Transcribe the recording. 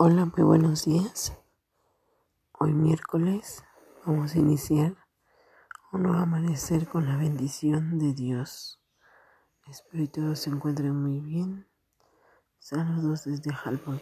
Hola, muy buenos días. Hoy miércoles vamos a iniciar un nuevo amanecer con la bendición de Dios. Espero que todos se encuentren muy bien. Saludos desde Halbon.